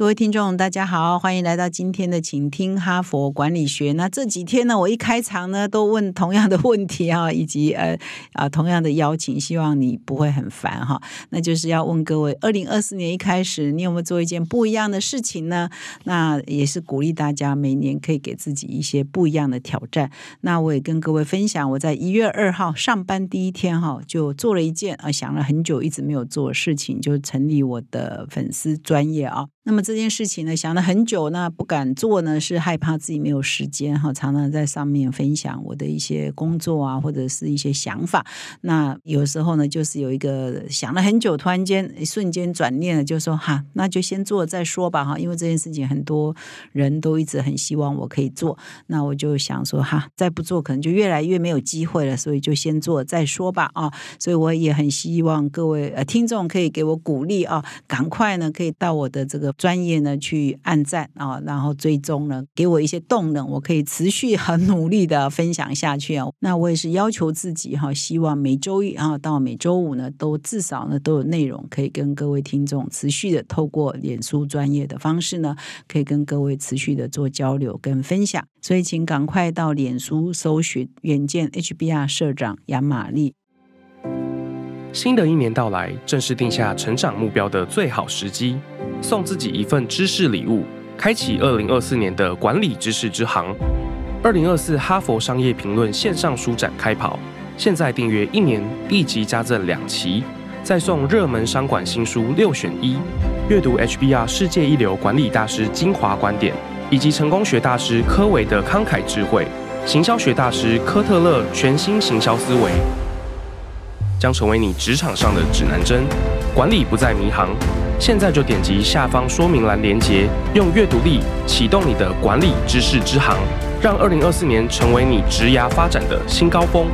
各位听众，大家好，欢迎来到今天的《请听哈佛管理学》。那这几天呢，我一开场呢，都问同样的问题啊，以及呃啊同样的邀请，希望你不会很烦哈。那就是要问各位，二零二四年一开始，你有没有做一件不一样的事情呢？那也是鼓励大家每年可以给自己一些不一样的挑战。那我也跟各位分享，我在一月二号上班第一天哈，就做了一件啊想了很久一直没有做的事情，就成立我的粉丝专业啊。那么这件事情呢，想了很久，那不敢做呢，是害怕自己没有时间哈。常常在上面分享我的一些工作啊，或者是一些想法。那有时候呢，就是有一个想了很久，突然间一瞬间转念了，就说哈，那就先做再说吧哈。因为这件事情很多人都一直很希望我可以做，那我就想说哈，再不做可能就越来越没有机会了，所以就先做再说吧啊。所以我也很希望各位呃听众可以给我鼓励啊，赶快呢可以到我的这个。专业呢，去按赞啊，然后追踪呢，给我一些动能，我可以持续很努力的分享下去啊。那我也是要求自己哈，希望每周一啊到每周五呢，都至少呢都有内容可以跟各位听众持续的透过脸书专业的方式呢，可以跟各位持续的做交流跟分享。所以请赶快到脸书搜寻远见 HBR 社长杨玛丽。新的一年到来，正是定下成长目标的最好时机。送自己一份知识礼物，开启二零二四年的管理知识之行。二零二四哈佛商业评论线上书展开跑，现在订阅一年，立即加赠两期，再送热门商管新书六选一，阅读 HBR 世界一流管理大师精华观点，以及成功学大师科维的慷慨智慧，行销学大师科特勒全新行销思维。将成为你职场上的指南针，管理不再迷航。现在就点击下方说明栏链接，用阅读力启动你的管理知识之航，让二零二四年成为你职涯发展的新高峰。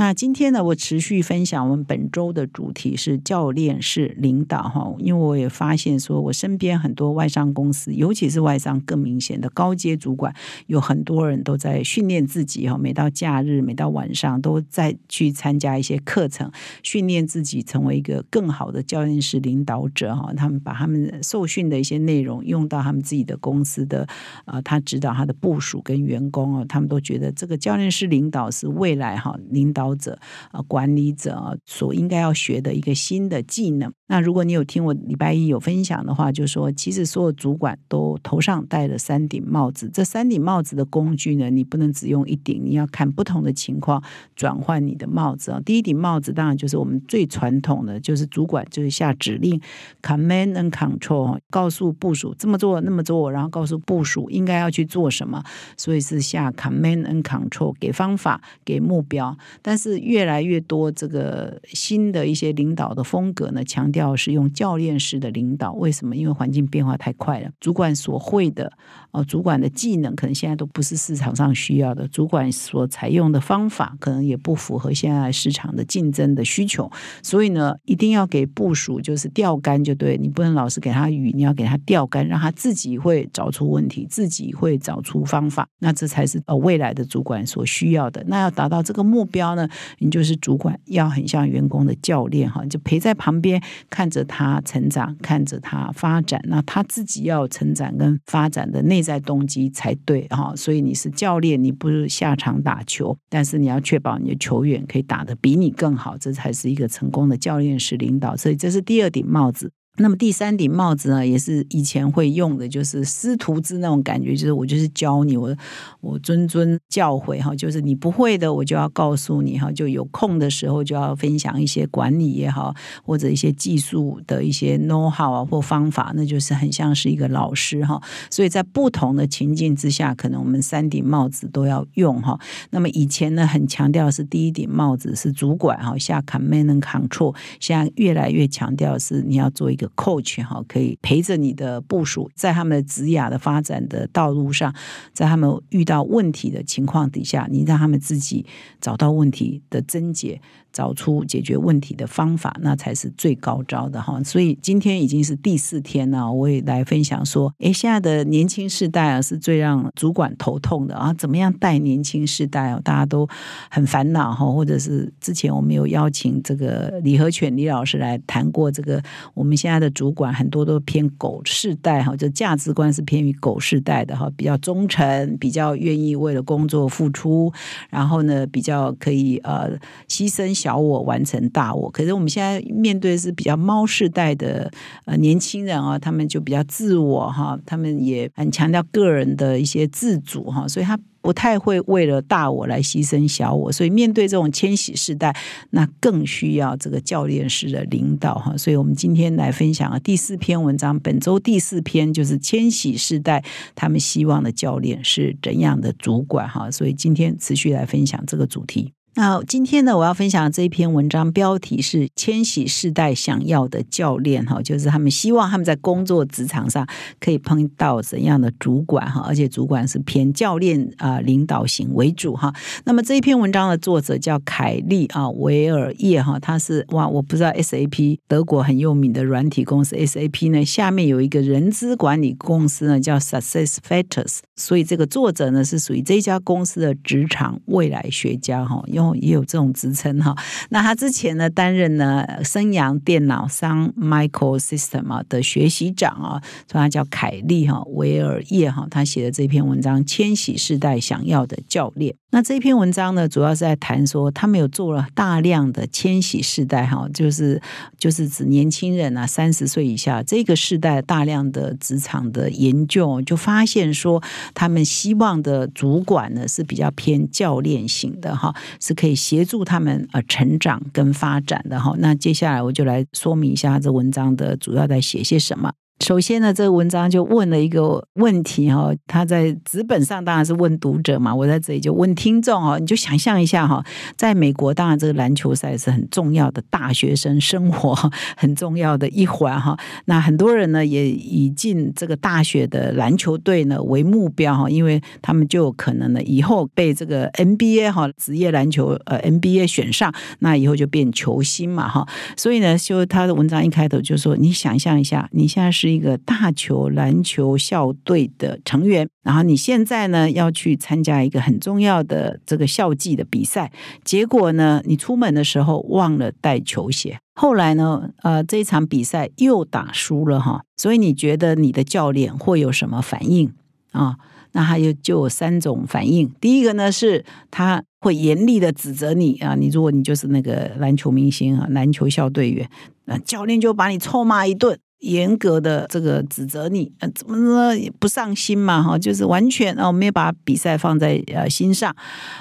那今天呢，我持续分享我们本周的主题是教练式领导哈，因为我也发现说，我身边很多外商公司，尤其是外商更明显的高阶主管，有很多人都在训练自己哈，每到假日，每到晚上都在去参加一些课程，训练自己成为一个更好的教练式领导者哈。他们把他们受训的一些内容用到他们自己的公司的呃，他指导他的部署跟员工哦，他们都觉得这个教练式领导是未来哈领导。者啊，管理者所应该要学的一个新的技能。那如果你有听我礼拜一有分享的话，就说其实所有主管都头上戴了三顶帽子。这三顶帽子的工具呢，你不能只用一顶，你要看不同的情况转换你的帽子啊。第一顶帽子当然就是我们最传统的，就是主管就是下指令，command and control，告诉部署这么做那么做，然后告诉部署应该要去做什么，所以是下 command and control，给方法给目标。但是是越来越多这个新的一些领导的风格呢，强调。是用教练式的领导，为什么？因为环境变化太快了，主管所会的哦，主管的技能可能现在都不是市场上需要的，主管所采用的方法可能也不符合现在市场的竞争的需求。所以呢，一定要给部署就是钓竿，就对你不能老是给他鱼，你要给他钓竿，让他自己会找出问题，自己会找出方法。那这才是呃未来的主管所需要的。那要达到这个目标呢，你就是主管要很像员工的教练哈，就陪在旁边。看着他成长，看着他发展，那他自己要成长跟发展的内在动机才对哈。所以你是教练，你不是下场打球，但是你要确保你的球员可以打得比你更好，这才是一个成功的教练式领导。所以这是第二顶帽子。那么第三顶帽子呢，也是以前会用的，就是师徒制那种感觉，就是我就是教你，我我谆谆教诲哈，就是你不会的，我就要告诉你哈，就有空的时候就要分享一些管理也好，或者一些技术的一些 know how 啊或方法，那就是很像是一个老师哈。所以在不同的情境之下，可能我们三顶帽子都要用哈。那么以前呢，很强调是第一顶帽子是主管哈，下 command and control，现在越来越强调是你要做一个个。个 coach 哈，可以陪着你的部署，在他们的职涯的发展的道路上，在他们遇到问题的情况底下，你让他们自己找到问题的症结。找出解决问题的方法，那才是最高招的哈。所以今天已经是第四天了，我也来分享说，诶，现在的年轻世代啊，是最让主管头痛的啊。怎么样带年轻世代啊？大家都很烦恼哈。或者是之前我们有邀请这个李和全李老师来谈过，这个我们现在的主管很多都偏狗世代哈，就价值观是偏于狗世代的哈，比较忠诚，比较愿意为了工作付出，然后呢，比较可以呃牺牲。小我完成大我，可是我们现在面对是比较猫世代的呃年轻人啊，他们就比较自我哈，他们也很强调个人的一些自主哈，所以他不太会为了大我来牺牲小我，所以面对这种千禧世代，那更需要这个教练式的领导哈。所以我们今天来分享第四篇文章，本周第四篇就是千禧世代他们希望的教练是怎样的主管哈。所以今天持续来分享这个主题。那今天呢，我要分享的这一篇文章，标题是“千禧世代想要的教练”哈，就是他们希望他们在工作职场上可以碰到怎样的主管哈，而且主管是偏教练啊领导型为主哈。那么这一篇文章的作者叫凯利啊维尔叶哈，他是哇，我不知道 SAP 德国很有名的软体公司 SAP 呢，下面有一个人资管理公司呢叫 Success Factors，所以这个作者呢是属于这家公司的职场未来学家哈。也有这种职称哈。那他之前呢，担任呢升阳电脑商 Michael System 啊的学习长啊，所以他叫凯利哈维尔叶哈。他写的这篇文章《千禧世代想要的教练》。那这篇文章呢，主要是在谈说，他们有做了大量的千禧世代哈，就是就是指年轻人啊，三十岁以下这个世代大量的职场的研究，就发现说，他们希望的主管呢是比较偏教练型的哈。是可以协助他们呃成长跟发展的哈。那接下来我就来说明一下这文章的主要在写些什么。首先呢，这个文章就问了一个问题哈，他在纸本上当然是问读者嘛，我在这里就问听众哈，你就想象一下哈，在美国当然这个篮球赛是很重要的大学生生活 很重要的一环哈。那很多人呢也以进这个大学的篮球队呢为目标哈，因为他们就有可能呢以后被这个 NBA 哈职业篮球呃 NBA 选上，那以后就变球星嘛哈。所以呢，就他的文章一开头就说，你想象一下，你现在是。一个大球篮球校队的成员，然后你现在呢要去参加一个很重要的这个校际的比赛，结果呢你出门的时候忘了带球鞋，后来呢呃这场比赛又打输了哈，所以你觉得你的教练会有什么反应啊？那他有就有三种反应，第一个呢是他会严厉的指责你啊，你如果你就是那个篮球明星啊，篮球校队员，那教练就把你臭骂一顿。严格的这个指责你，呃，怎么说不上心嘛？哈，就是完全哦，没有把比赛放在呃心上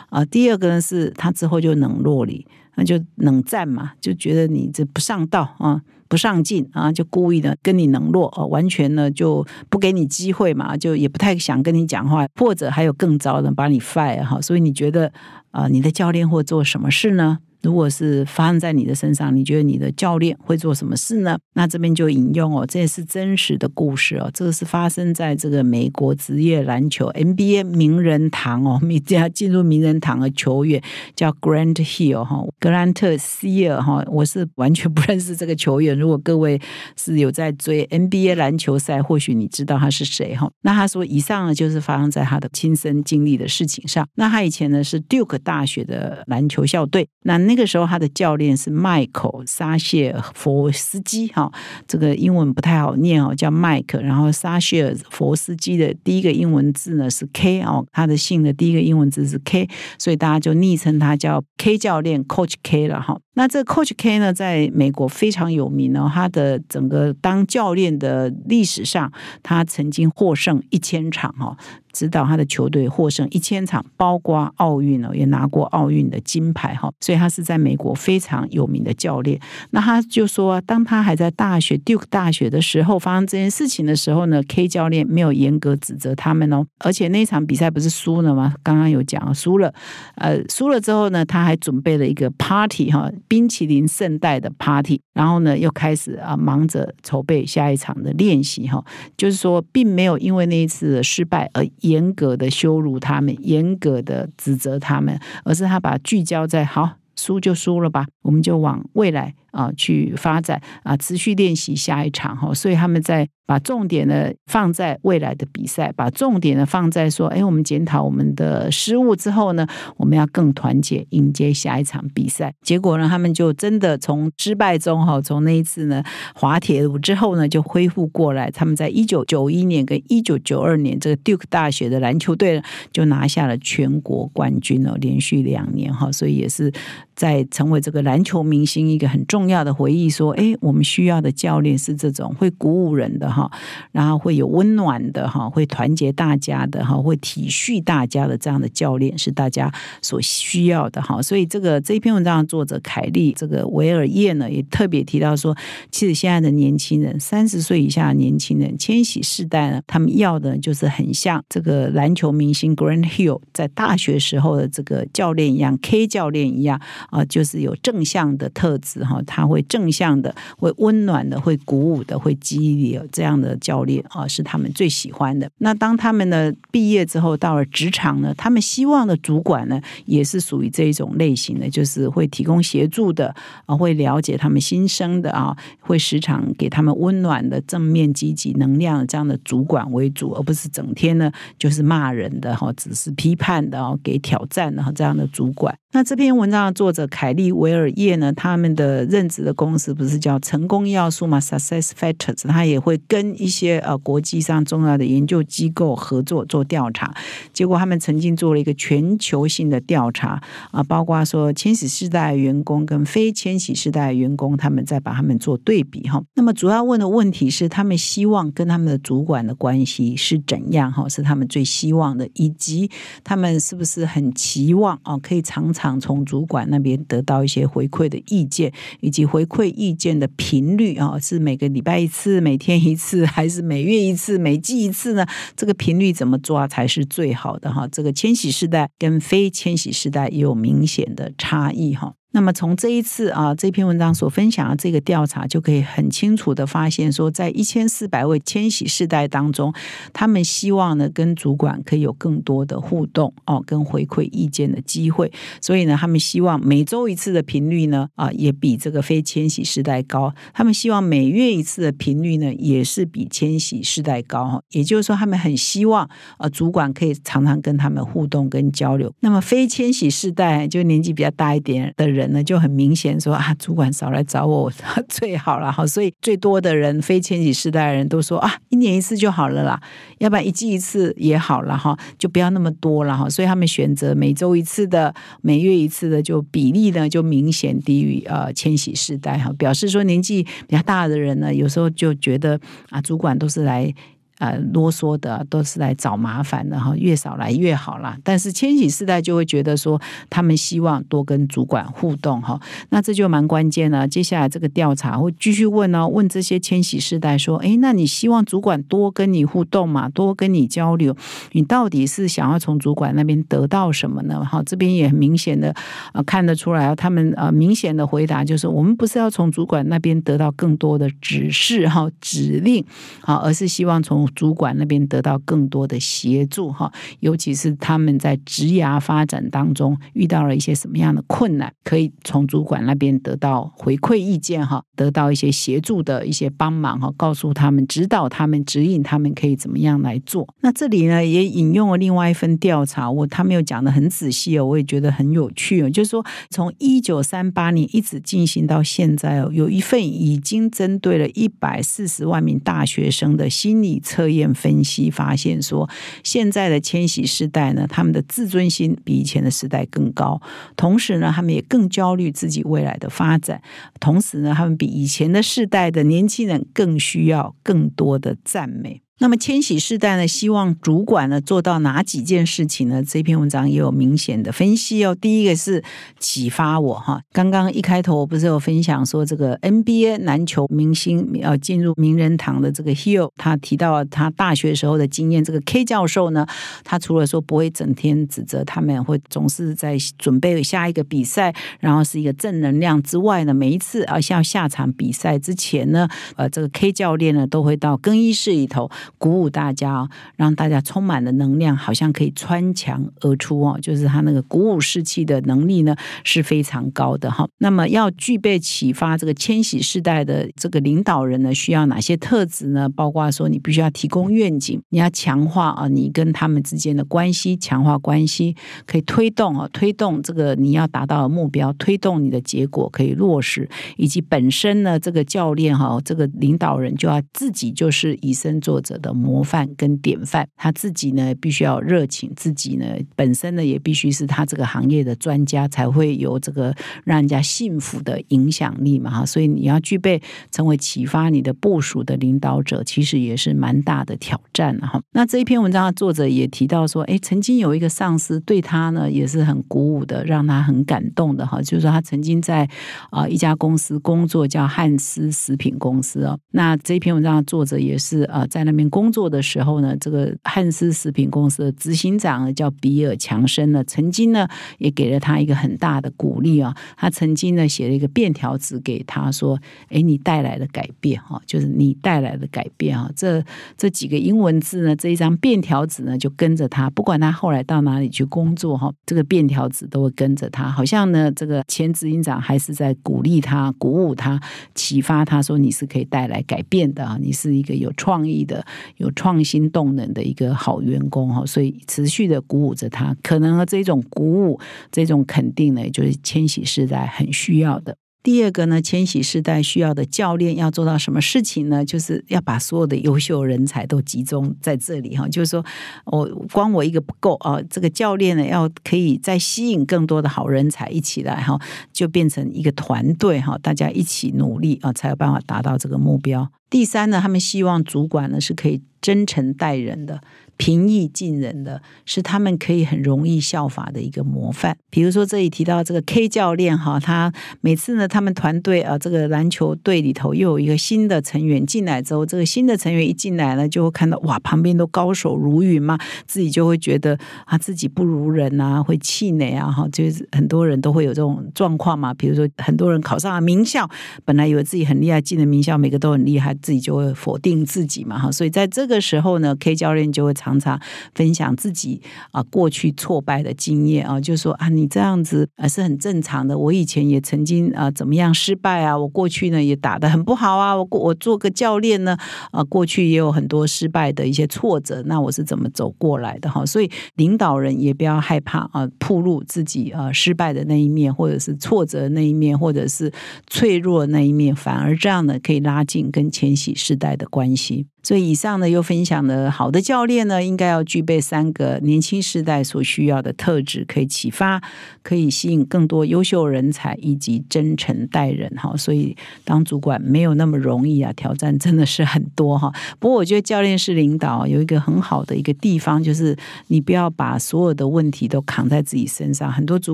啊。第二个呢，是他之后就冷落你，那就冷战嘛，就觉得你这不上道啊，不上进啊，就故意的跟你冷落哦，完全呢就不给你机会嘛，就也不太想跟你讲话，或者还有更糟的，把你 fire 哈。所以你觉得啊，你的教练会做什么事呢？如果是发生在你的身上，你觉得你的教练会做什么事呢？那这边就引用哦，这也是真实的故事哦。这个是发生在这个美国职业篮球 NBA 名人堂哦，你要进入名人堂的球员叫 Grant Hill 哈，格兰特希尔哈。我是完全不认识这个球员。如果各位是有在追 NBA 篮球赛，或许你知道他是谁哈。那他说，以上呢就是发生在他的亲身经历的事情上。那他以前呢是 Duke 大学的篮球校队，那。那个时候，他的教练是迈克·沙谢尔佛斯基，哈，这个英文不太好念哦，叫麦克。然后沙谢尔佛斯基的第一个英文字呢是 K 哦，他的姓的第一个英文字是 K，所以大家就昵称他叫 K 教练 Coach K 了哈。那这 Coach K 呢，在美国非常有名哦，他的整个当教练的历史上，他曾经获胜一千场哈。指导他的球队获胜一千场，包括奥运哦，也拿过奥运的金牌哈，所以他是。是在美国非常有名的教练。那他就说，当他还在大学 Duke 大学的时候，发生这件事情的时候呢，K 教练没有严格指责他们哦，而且那场比赛不是输了吗？刚刚有讲输了，呃，输了之后呢，他还准备了一个 party 哈，冰淇淋圣代的 party，然后呢，又开始啊忙着筹备下一场的练习哈，就是说，并没有因为那一次的失败而严格的羞辱他们，严格的指责他们，而是他把聚焦在好输就输了吧，我们就往未来啊去发展啊，持续练习下一场哈，所以他们在。把重点呢放在未来的比赛，把重点呢放在说，哎，我们检讨我们的失误之后呢，我们要更团结，迎接下一场比赛。结果呢，他们就真的从失败中哈，从那一次呢滑铁卢之后呢，就恢复过来。他们在一九九一年跟一九九二年，这个 Duke 大学的篮球队呢就拿下了全国冠军哦，连续两年哈，所以也是在成为这个篮球明星一个很重要的回忆。说，哎，我们需要的教练是这种会鼓舞人的。哈，然后会有温暖的哈，会团结大家的哈，会体恤大家的这样的教练是大家所需要的哈。所以这个这篇文章的作者凯利这个维尔叶呢，也特别提到说，其实现在的年轻人，三十岁以下的年轻人，千禧世代呢，他们要的就是很像这个篮球明星 Grant Hill 在大学时候的这个教练一样，K 教练一样啊，就是有正向的特质哈，他会正向的，会温暖的，会鼓舞的，会激励这样。的教练啊，是他们最喜欢的。那当他们呢毕业之后到了职场呢，他们希望的主管呢，也是属于这一种类型的，就是会提供协助的啊，会了解他们心声的啊，会时常给他们温暖的正面积极能量这样的主管为主，而不是整天呢就是骂人的哈，只是批判的哦，给挑战的这样的主管。那这篇文章的作者凯利维尔叶呢，他们的任职的公司不是叫成功要素嘛，Success Factors，他也会跟一些呃国际上重要的研究机构合作做调查，结果他们曾经做了一个全球性的调查啊，包括说千禧世代员工跟非千禧世代员工，他们在把他们做对比哈。那么主要问的问题是，他们希望跟他们的主管的关系是怎样哈？是他们最希望的，以及他们是不是很期望啊，可以常常从主管那边得到一些回馈的意见，以及回馈意见的频率啊，是每个礼拜一次，每天一次。还是每月一次、每季一次呢？这个频率怎么抓才是最好的哈？这个千禧世代跟非千禧世代也有明显的差异哈。那么从这一次啊这篇文章所分享的这个调查，就可以很清楚的发现，说在一千四百位千禧世代当中，他们希望呢跟主管可以有更多的互动哦，跟回馈意见的机会。所以呢，他们希望每周一次的频率呢啊，也比这个非千禧世代高。他们希望每月一次的频率呢，也是比千禧世代高。也就是说，他们很希望啊，主管可以常常跟他们互动跟交流。那么非千禧世代就年纪比较大一点的人。人呢就很明显说啊，主管少来找我 最好了。哈，所以最多的人非千禧世代的人都说啊，一年一次就好了啦，要不然一季一次也好了哈，就不要那么多了哈，所以他们选择每周一次的、每月一次的，就比例呢就明显低于呃千禧世代。哈，表示说年纪比较大的人呢，有时候就觉得啊，主管都是来。呃，啰嗦的都是来找麻烦的哈，越少来越好啦。但是千禧世代就会觉得说，他们希望多跟主管互动哈，那这就蛮关键了。接下来这个调查会继续问呢，问这些千禧世代说，哎，那你希望主管多跟你互动嘛，多跟你交流，你到底是想要从主管那边得到什么呢？哈，这边也很明显的呃看得出来，他们呃明显的回答就是，我们不是要从主管那边得到更多的指示哈指令啊，而是希望从主管那边得到更多的协助哈，尤其是他们在职涯发展当中遇到了一些什么样的困难，可以从主管那边得到回馈意见哈，得到一些协助的一些帮忙哈，告诉他们、指导他们、指引他们可以怎么样来做。那这里呢也引用了另外一份调查，我他没有讲的很仔细哦，我也觉得很有趣哦，就是说从一九三八年一直进行到现在哦，有一份已经针对了一百四十万名大学生的心理测。测验分析发现说，现在的千禧世代呢，他们的自尊心比以前的时代更高，同时呢，他们也更焦虑自己未来的发展，同时呢，他们比以前的世代的年轻人更需要更多的赞美。那么千禧世代呢，希望主管呢做到哪几件事情呢？这篇文章也有明显的分析哦。第一个是启发我哈，刚刚一开头我不是有分享说这个 NBA 篮球明星要进入名人堂的这个 Hill，他提到他大学时候的经验。这个 K 教授呢，他除了说不会整天指责他们，会总是在准备下一个比赛，然后是一个正能量之外呢，每一次啊要下场比赛之前呢，呃，这个 K 教练呢都会到更衣室里头。鼓舞大家，让大家充满了能量，好像可以穿墙而出哦。就是他那个鼓舞士气的能力呢是非常高的哈。那么要具备启发这个千禧世代的这个领导人呢，需要哪些特质呢？包括说你必须要提供愿景，你要强化啊你跟他们之间的关系，强化关系可以推动啊推动这个你要达到的目标，推动你的结果可以落实，以及本身呢这个教练哈这个领导人就要自己就是以身作则。的模范跟典范，他自己呢必须要热情，自己呢本身呢也必须是他这个行业的专家，才会有这个让人家信服的影响力嘛哈。所以你要具备成为启发你的部署的领导者，其实也是蛮大的挑战哈。那这一篇文章的作者也提到说，哎，曾经有一个上司对他呢也是很鼓舞的，让他很感动的哈。就是说他曾经在啊一家公司工作，叫汉斯食品公司哦。那这篇文章的作者也是呃在那边。工作的时候呢，这个汉斯食品公司的执行长叫比尔强生呢，曾经呢也给了他一个很大的鼓励啊。他曾经呢写了一个便条纸给他说：“哎，你带来的改变哈，就是你带来的改变啊。”这这几个英文字呢，这一张便条纸呢就跟着他，不管他后来到哪里去工作哈，这个便条纸都会跟着他。好像呢，这个前执行长还是在鼓励他、鼓舞他、启发他说：“你是可以带来改变的啊，你是一个有创意的。”有创新动能的一个好员工哈，所以持续的鼓舞着他。可能这种鼓舞、这种肯定呢，就是千禧世代很需要的。第二个呢，千禧世代需要的教练要做到什么事情呢？就是要把所有的优秀人才都集中在这里哈。就是说我光我一个不够啊，这个教练呢要可以再吸引更多的好人才一起来哈，就变成一个团队哈，大家一起努力啊，才有办法达到这个目标。第三呢，他们希望主管呢是可以真诚待人的。平易近人的是他们可以很容易效法的一个模范。比如说这里提到这个 K 教练哈，他每次呢，他们团队啊，这个篮球队里头又有一个新的成员进来之后，这个新的成员一进来呢，就会看到哇，旁边都高手如云嘛，自己就会觉得啊，自己不如人啊，会气馁啊，哈，就是很多人都会有这种状况嘛。比如说很多人考上了名校，本来以为自己很厉害，进了名校，每个都很厉害，自己就会否定自己嘛，哈。所以在这个时候呢，K 教练就会常常常分享自己啊过去挫败的经验啊，就说啊你这样子啊是很正常的。我以前也曾经啊怎么样失败啊，我过去呢也打得很不好啊。我我做个教练呢啊，过去也有很多失败的一些挫折，那我是怎么走过来的哈？所以领导人也不要害怕啊，暴露自己啊失败的那一面，或者是挫折那一面，或者是脆弱的那一面，反而这样呢可以拉近跟千禧世代的关系。所以以上呢，又分享了好的教练呢，应该要具备三个年轻时代所需要的特质，可以启发，可以吸引更多优秀人才，以及真诚待人哈。所以当主管没有那么容易啊，挑战真的是很多哈。不过我觉得教练是领导有一个很好的一个地方，就是你不要把所有的问题都扛在自己身上。很多主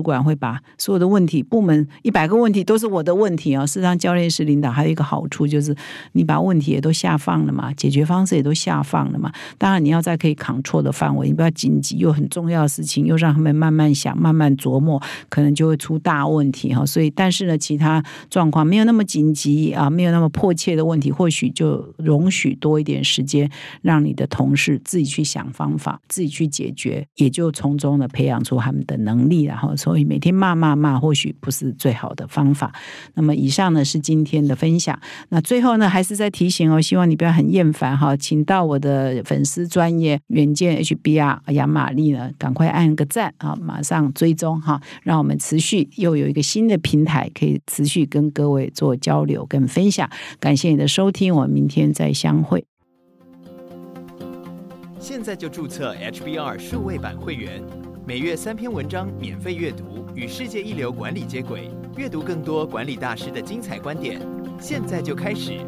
管会把所有的问题，部门一百个问题都是我的问题啊。事实上，教练是领导还有一个好处就是，你把问题也都下放了嘛，解决。决方式也都下放了嘛，当然你要在可以扛错的范围，你不要紧急又很重要的事情，又让他们慢慢想、慢慢琢磨，可能就会出大问题哈。所以，但是呢，其他状况没有那么紧急啊，没有那么迫切的问题，或许就容许多一点时间，让你的同事自己去想方法，自己去解决，也就从中呢培养出他们的能力。然后，所以每天骂骂骂，或许不是最好的方法。那么，以上呢是今天的分享。那最后呢，还是在提醒哦，希望你不要很厌烦。好，请到我的粉丝专业远见 HBR 杨玛丽呢，赶快按个赞啊，马上追踪哈，让我们持续又有一个新的平台可以持续跟各位做交流跟分享。感谢你的收听，我们明天再相会。现在就注册 HBR 数位版会员，每月三篇文章免费阅读，与世界一流管理接轨，阅读更多管理大师的精彩观点。现在就开始。